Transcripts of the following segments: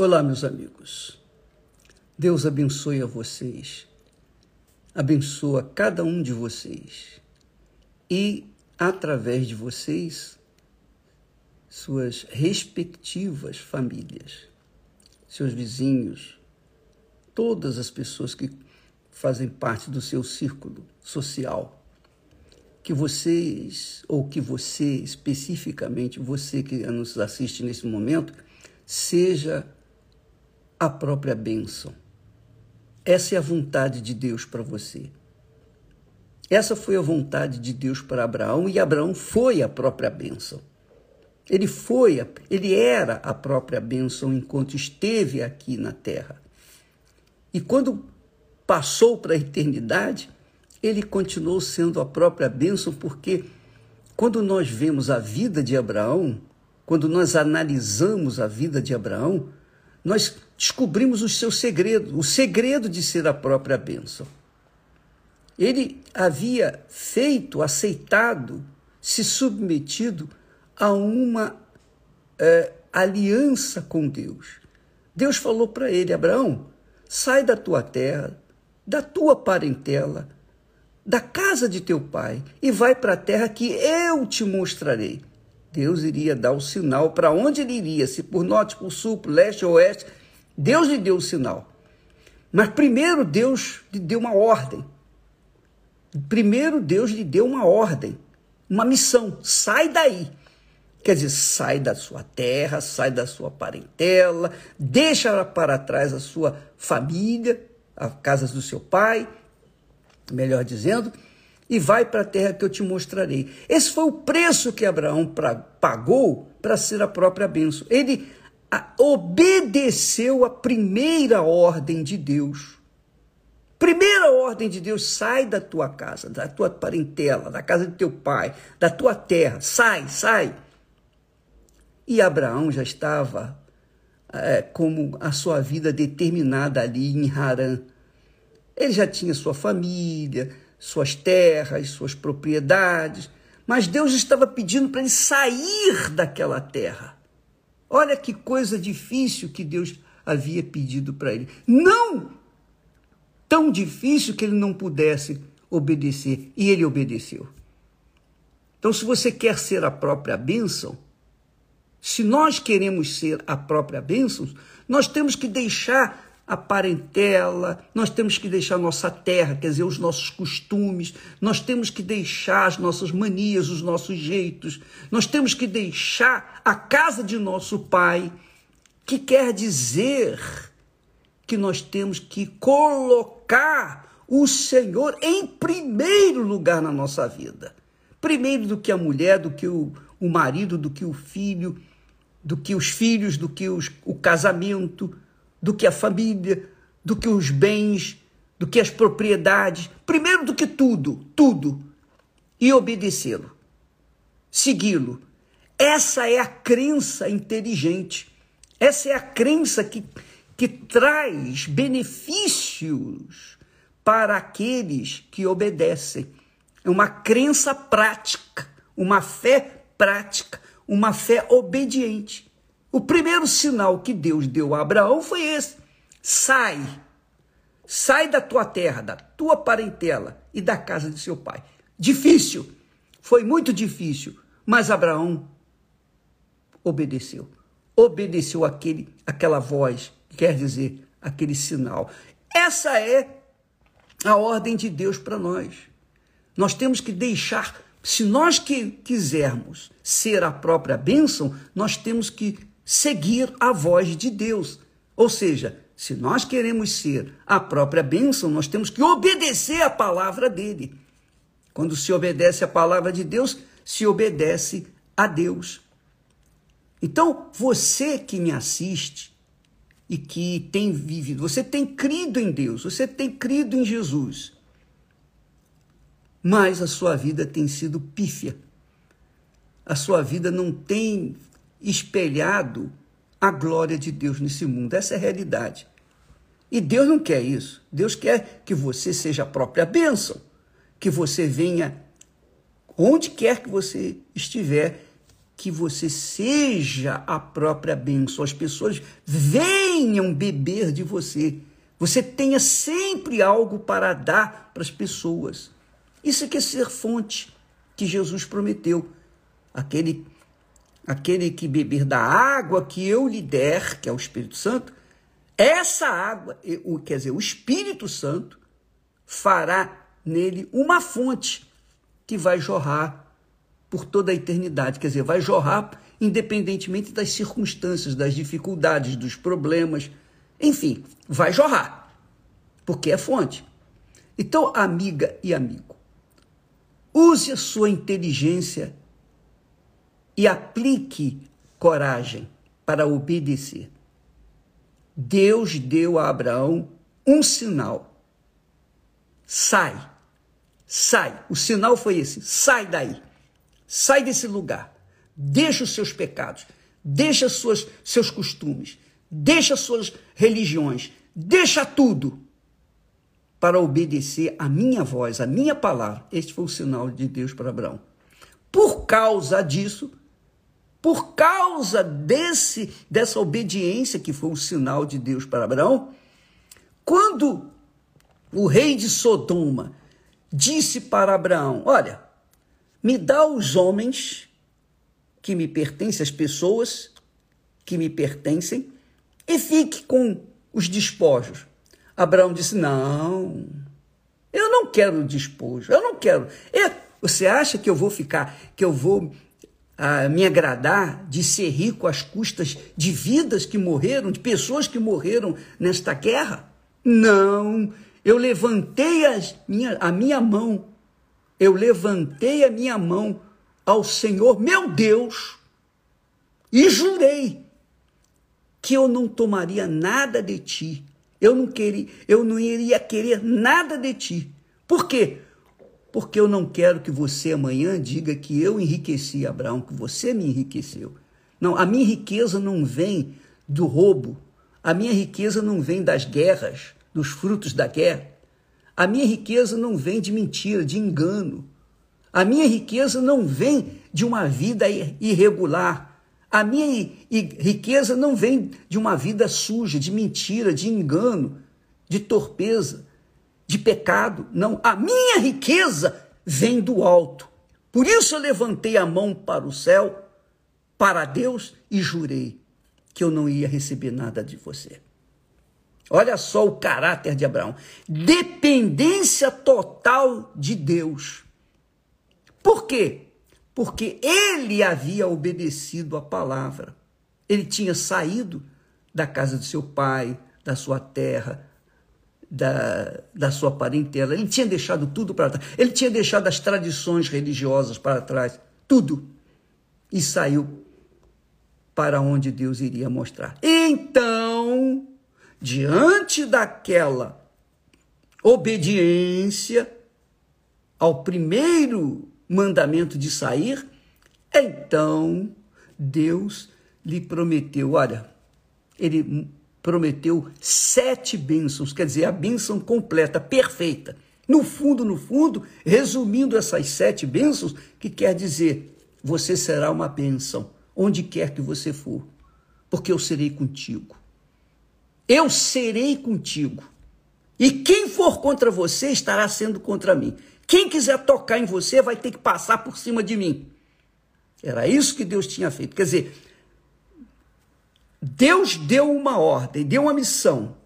Olá, meus amigos. Deus abençoe a vocês, abençoa cada um de vocês e, através de vocês, suas respectivas famílias, seus vizinhos, todas as pessoas que fazem parte do seu círculo social. Que vocês, ou que você especificamente, você que nos assiste nesse momento, seja a própria bênção. Essa é a vontade de Deus para você. Essa foi a vontade de Deus para Abraão e Abraão foi a própria bênção. Ele foi, ele era a própria bênção enquanto esteve aqui na terra. E quando passou para a eternidade, ele continuou sendo a própria bênção, porque quando nós vemos a vida de Abraão, quando nós analisamos a vida de Abraão, nós descobrimos o seu segredo, o segredo de ser a própria bênção. Ele havia feito, aceitado, se submetido a uma é, aliança com Deus. Deus falou para ele: Abraão, sai da tua terra, da tua parentela, da casa de teu pai e vai para a terra que eu te mostrarei. Deus iria dar o sinal para onde ele iria, se por norte, por sul, por leste ou oeste. Deus lhe deu o sinal. Mas primeiro Deus lhe deu uma ordem. Primeiro Deus lhe deu uma ordem, uma missão. Sai daí. Quer dizer, sai da sua terra, sai da sua parentela, deixa para trás a sua família, a casa do seu pai, melhor dizendo, e vai para a terra que eu te mostrarei. Esse foi o preço que Abraão pra, pagou para ser a própria bênção. Ele a, obedeceu a primeira ordem de Deus. Primeira ordem de Deus: sai da tua casa, da tua parentela, da casa de teu pai, da tua terra, sai, sai. E Abraão já estava é, como a sua vida determinada ali em Harã. Ele já tinha sua família, suas terras, suas propriedades, mas Deus estava pedindo para ele sair daquela terra. Olha que coisa difícil que Deus havia pedido para ele. Não tão difícil que ele não pudesse obedecer, e ele obedeceu. Então, se você quer ser a própria bênção, se nós queremos ser a própria bênção, nós temos que deixar a parentela, nós temos que deixar nossa terra, quer dizer, os nossos costumes, nós temos que deixar as nossas manias, os nossos jeitos, nós temos que deixar a casa de nosso pai, que quer dizer que nós temos que colocar o Senhor em primeiro lugar na nossa vida. Primeiro do que a mulher, do que o, o marido, do que o filho, do que os filhos, do que os, o casamento do que a família, do que os bens, do que as propriedades, primeiro do que tudo, tudo, e obedecê-lo, segui-lo. Essa é a crença inteligente, essa é a crença que, que traz benefícios para aqueles que obedecem. É uma crença prática, uma fé prática, uma fé obediente. O primeiro sinal que Deus deu a Abraão foi esse: sai, sai da tua terra, da tua parentela e da casa de seu pai. Difícil, foi muito difícil, mas Abraão obedeceu. Obedeceu aquele, aquela voz, quer dizer, aquele sinal. Essa é a ordem de Deus para nós. Nós temos que deixar, se nós que quisermos ser a própria bênção, nós temos que seguir a voz de Deus. Ou seja, se nós queremos ser a própria bênção, nós temos que obedecer a palavra dele. Quando se obedece a palavra de Deus, se obedece a Deus. Então, você que me assiste e que tem vivido, você tem crido em Deus, você tem crido em Jesus, mas a sua vida tem sido pífia. A sua vida não tem espelhado a glória de Deus nesse mundo. Essa é a realidade. E Deus não quer isso. Deus quer que você seja a própria bênção, que você venha onde quer que você estiver, que você seja a própria bênção, as pessoas venham beber de você. Você tenha sempre algo para dar para as pessoas. Isso é que é ser fonte que Jesus prometeu. Aquele, aquele que beber da água que eu lhe der, que é o Espírito Santo, essa água, o, quer dizer, o Espírito Santo, fará nele uma fonte que vai jorrar por toda a eternidade. Quer dizer, vai jorrar independentemente das circunstâncias, das dificuldades, dos problemas. Enfim, vai jorrar, porque é fonte. Então, amiga e amigo, use a sua inteligência e aplique coragem para obedecer. Deus deu a Abraão um sinal. Sai, sai. O sinal foi esse: sai daí. Sai desse lugar. Deixa os seus pecados. Deixa suas, seus costumes. Deixa suas religiões. Deixa tudo para obedecer a minha voz, a minha palavra. Este foi o sinal de Deus para Abraão. Por causa disso, por causa desse dessa obediência que foi o sinal de Deus para Abraão, quando o rei de Sodoma disse para Abraão: Olha, me dá os homens que me pertencem, as pessoas que me pertencem, e fique com os despojos. Abraão disse: Não, eu não quero despojo, eu não quero. Eu, você acha que eu vou ficar, que eu vou ah, me agradar de ser rico às custas de vidas que morreram, de pessoas que morreram nesta guerra? Não, eu levantei as minha, a minha mão eu levantei a minha mão ao Senhor, meu Deus, e jurei que eu não tomaria nada de ti. Eu não queria, eu não iria querer nada de ti. Por quê? Porque eu não quero que você amanhã diga que eu enriqueci Abraão, que você me enriqueceu. Não, a minha riqueza não vem do roubo. A minha riqueza não vem das guerras, dos frutos da guerra. A minha riqueza não vem de mentira, de engano. A minha riqueza não vem de uma vida irregular. A minha riqueza não vem de uma vida suja, de mentira, de engano, de torpeza, de pecado. Não, a minha riqueza vem do alto. Por isso eu levantei a mão para o céu, para Deus, e jurei que eu não ia receber nada de você. Olha só o caráter de Abraão. Dependência total de Deus. Por quê? Porque ele havia obedecido a palavra. Ele tinha saído da casa de seu pai, da sua terra, da, da sua parentela. Ele tinha deixado tudo para trás. Ele tinha deixado as tradições religiosas para trás. Tudo. E saiu para onde Deus iria mostrar. Então, diante daquela obediência ao primeiro mandamento de sair, então Deus lhe prometeu, olha, ele prometeu sete bênçãos, quer dizer, a bênção completa, perfeita. No fundo, no fundo, resumindo essas sete bênçãos, que quer dizer, você será uma bênção, onde quer que você for, porque eu serei contigo eu serei contigo. E quem for contra você estará sendo contra mim. Quem quiser tocar em você vai ter que passar por cima de mim. Era isso que Deus tinha feito. Quer dizer, Deus deu uma ordem, deu uma missão,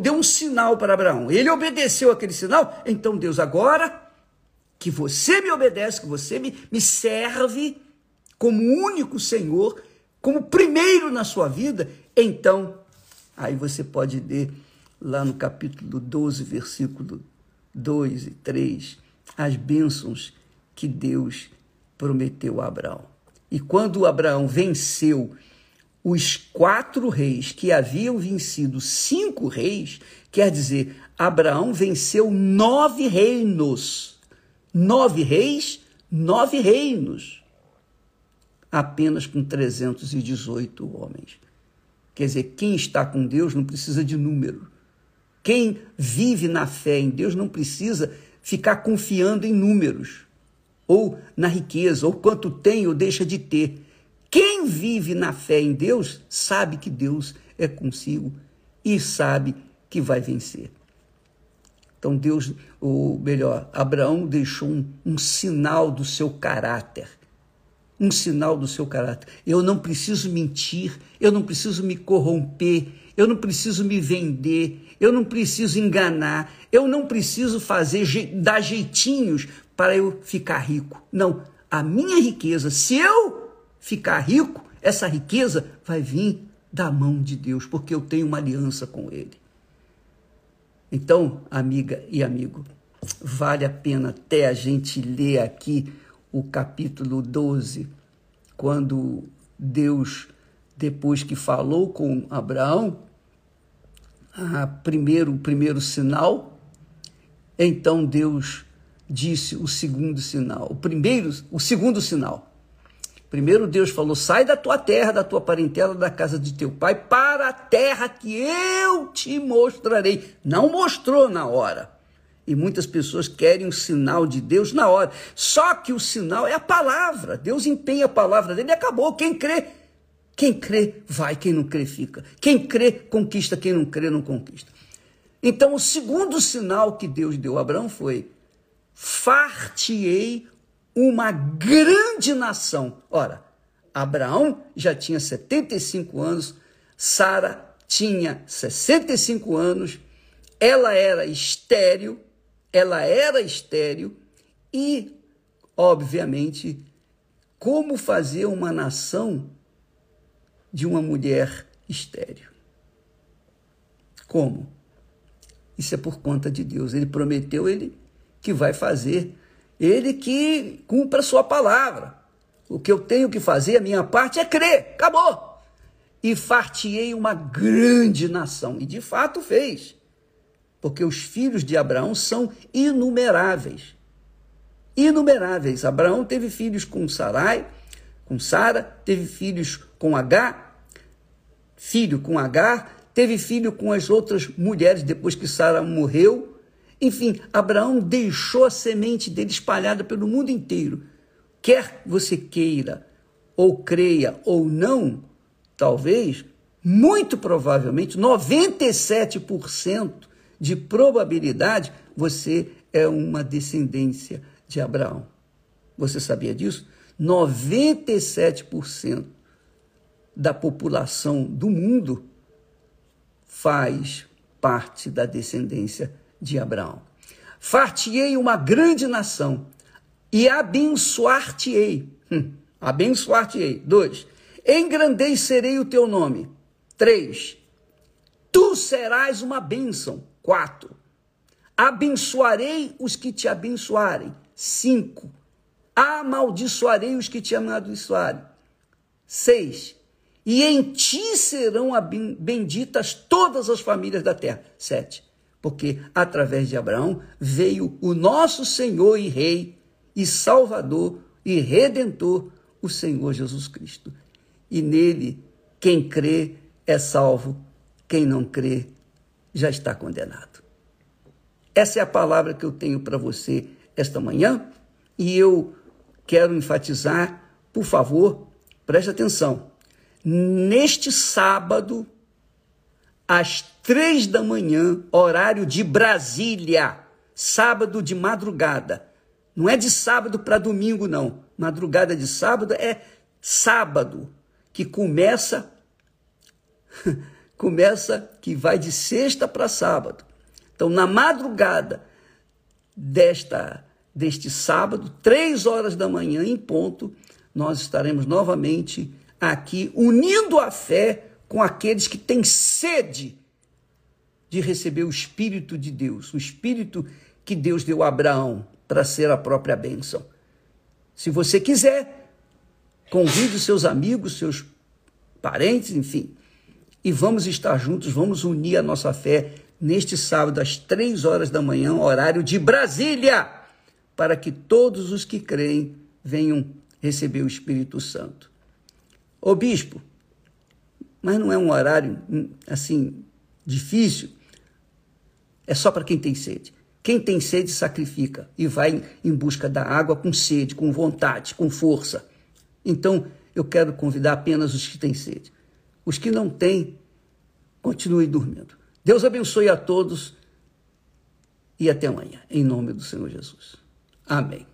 deu um sinal para Abraão. Ele obedeceu aquele sinal. Então, Deus, agora que você me obedece, que você me, me serve como único Senhor, como primeiro na sua vida, então Aí você pode ler lá no capítulo 12, versículo 2 e 3, as bênçãos que Deus prometeu a Abraão. E quando Abraão venceu os quatro reis que haviam vencido cinco reis, quer dizer, Abraão venceu nove reinos. Nove reis, nove reinos. Apenas com 318 homens. Quer dizer, quem está com Deus não precisa de número. Quem vive na fé em Deus não precisa ficar confiando em números. ou na riqueza, ou quanto tem ou deixa de ter. Quem vive na fé em Deus sabe que Deus é consigo e sabe que vai vencer. Então Deus, ou melhor, Abraão deixou um, um sinal do seu caráter. Um sinal do seu caráter. Eu não preciso mentir, eu não preciso me corromper, eu não preciso me vender, eu não preciso enganar, eu não preciso fazer dar jeitinhos para eu ficar rico. Não, a minha riqueza, se eu ficar rico, essa riqueza vai vir da mão de Deus, porque eu tenho uma aliança com Ele. Então, amiga e amigo, vale a pena até a gente ler aqui o capítulo 12, quando Deus, depois que falou com Abraão, primeiro, o primeiro sinal, então Deus disse o segundo sinal. O primeiro, o segundo sinal. Primeiro Deus falou: sai da tua terra, da tua parentela, da casa de teu pai, para a terra que eu te mostrarei. Não mostrou na hora. E muitas pessoas querem o sinal de Deus na hora. Só que o sinal é a palavra. Deus empenha a palavra dele e acabou. Quem crê, quem crê vai, quem não crê fica. Quem crê conquista, quem não crê não conquista. Então, o segundo sinal que Deus deu a Abraão foi: far-te-ei uma grande nação. Ora, Abraão já tinha 75 anos, Sara tinha 65 anos, ela era estéril, ela era estéril e, obviamente, como fazer uma nação de uma mulher estéril? Como? Isso é por conta de Deus. Ele prometeu, ele que vai fazer. Ele que cumpra a sua palavra. O que eu tenho que fazer, a minha parte, é crer. Acabou. E fartiei uma grande nação. E de fato fez. Porque os filhos de Abraão são inumeráveis. Inumeráveis. Abraão teve filhos com Sarai, com Sara, teve filhos com H, filho com H, teve filho com as outras mulheres depois que Sara morreu enfim, Abraão deixou a semente dele espalhada pelo mundo inteiro. Quer você queira, ou creia, ou não, talvez, muito provavelmente, 97% de probabilidade, você é uma descendência de Abraão. Você sabia disso? 97% da população do mundo faz parte da descendência de Abraão. Fartiei uma grande nação e abençoar-te-ei. Hum, abençoar-te-ei. Dois. Engrandecerei o teu nome. Três. Tu serás uma bênção. Quatro. Abençoarei os que te abençoarem. Cinco. Amaldiçoarei os que te amaldiçoarem. Seis. E em ti serão benditas todas as famílias da terra. Sete porque através de Abraão veio o nosso Senhor e Rei e Salvador e Redentor, o Senhor Jesus Cristo. E nele, quem crê é salvo, quem não crê já está condenado. Essa é a palavra que eu tenho para você esta manhã e eu quero enfatizar, por favor, preste atenção. Neste sábado, às três da manhã, horário de Brasília, sábado de madrugada. Não é de sábado para domingo, não. Madrugada de sábado é sábado, que começa começa que vai de sexta para sábado. Então, na madrugada desta deste sábado, três horas da manhã em ponto, nós estaremos novamente aqui unindo a fé com aqueles que têm sede de receber o Espírito de Deus, o Espírito que Deus deu a Abraão para ser a própria bênção. Se você quiser, convide seus amigos, seus parentes, enfim, e vamos estar juntos, vamos unir a nossa fé neste sábado às três horas da manhã, horário de Brasília, para que todos os que creem venham receber o Espírito Santo. Ô bispo, mas não é um horário assim difícil. É só para quem tem sede. Quem tem sede, sacrifica e vai em busca da água com sede, com vontade, com força. Então, eu quero convidar apenas os que têm sede. Os que não têm, continuem dormindo. Deus abençoe a todos e até amanhã, em nome do Senhor Jesus. Amém.